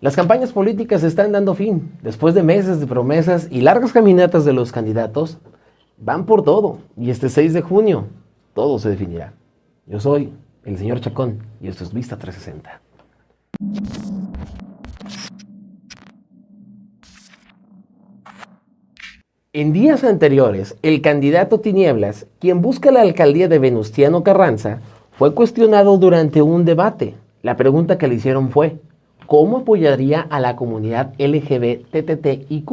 Las campañas políticas están dando fin. Después de meses de promesas y largas caminatas de los candidatos, van por todo. Y este 6 de junio, todo se definirá. Yo soy el señor Chacón y esto es Vista 360. En días anteriores, el candidato Tinieblas, quien busca la alcaldía de Venustiano Carranza, fue cuestionado durante un debate. La pregunta que le hicieron fue, ¿Cómo apoyaría a la comunidad LGBTTIQ?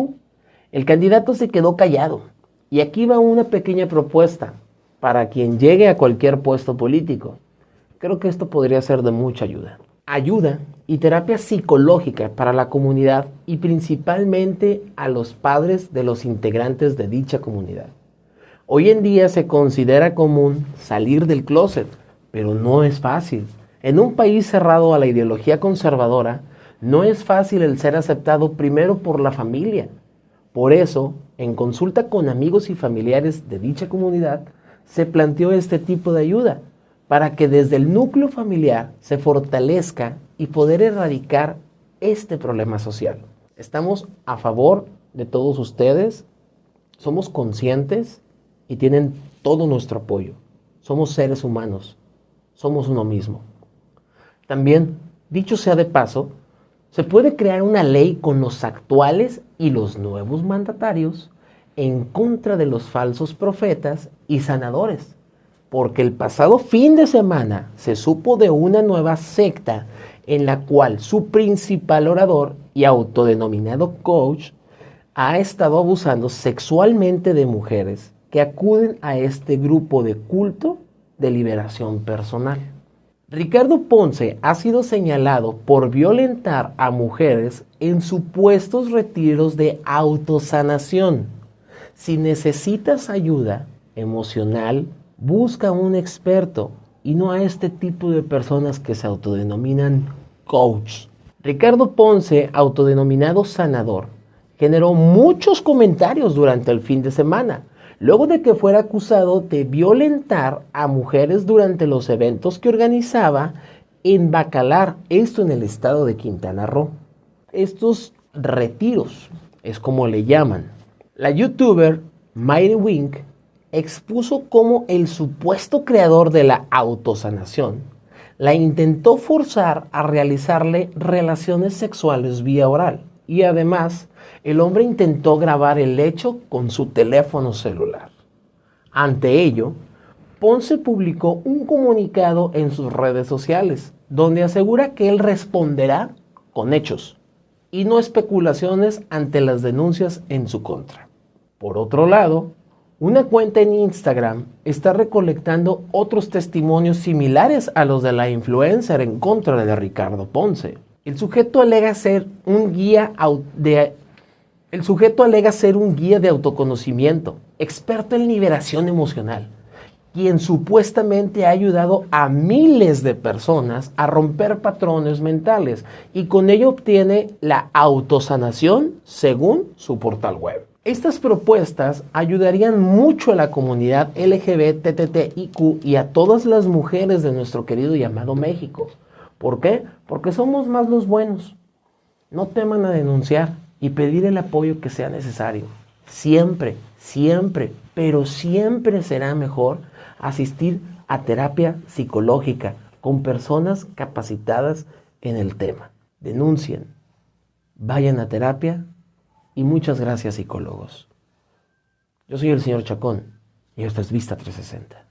El candidato se quedó callado. Y aquí va una pequeña propuesta para quien llegue a cualquier puesto político. Creo que esto podría ser de mucha ayuda. Ayuda y terapia psicológica para la comunidad y principalmente a los padres de los integrantes de dicha comunidad. Hoy en día se considera común salir del closet, pero no es fácil. En un país cerrado a la ideología conservadora, no es fácil el ser aceptado primero por la familia. Por eso, en consulta con amigos y familiares de dicha comunidad, se planteó este tipo de ayuda para que desde el núcleo familiar se fortalezca y poder erradicar este problema social. Estamos a favor de todos ustedes, somos conscientes y tienen todo nuestro apoyo. Somos seres humanos, somos uno mismo. También, dicho sea de paso, se puede crear una ley con los actuales y los nuevos mandatarios en contra de los falsos profetas y sanadores, porque el pasado fin de semana se supo de una nueva secta en la cual su principal orador y autodenominado coach ha estado abusando sexualmente de mujeres que acuden a este grupo de culto de liberación personal. Ricardo Ponce ha sido señalado por violentar a mujeres en supuestos retiros de autosanación. Si necesitas ayuda emocional, busca un experto y no a este tipo de personas que se autodenominan coach. Ricardo Ponce, autodenominado sanador, generó muchos comentarios durante el fin de semana luego de que fuera acusado de violentar a mujeres durante los eventos que organizaba en Bacalar, esto en el estado de Quintana Roo. Estos retiros es como le llaman. La youtuber Mighty Wink expuso cómo el supuesto creador de la autosanación la intentó forzar a realizarle relaciones sexuales vía oral y además el hombre intentó grabar el hecho con su teléfono celular. Ante ello, Ponce publicó un comunicado en sus redes sociales donde asegura que él responderá con hechos y no especulaciones ante las denuncias en su contra. Por otro lado, una cuenta en Instagram está recolectando otros testimonios similares a los de la influencer en contra de Ricardo Ponce. El sujeto alega ser un guía de el sujeto alega ser un guía de autoconocimiento, experto en liberación emocional, quien supuestamente ha ayudado a miles de personas a romper patrones mentales y con ello obtiene la autosanación según su portal web. Estas propuestas ayudarían mucho a la comunidad LGBTTIQ y a todas las mujeres de nuestro querido llamado México. ¿Por qué? Porque somos más los buenos. No teman a denunciar y pedir el apoyo que sea necesario. Siempre, siempre, pero siempre será mejor asistir a terapia psicológica con personas capacitadas en el tema. Denuncien, vayan a terapia y muchas gracias psicólogos. Yo soy el señor Chacón y esta es Vista 360.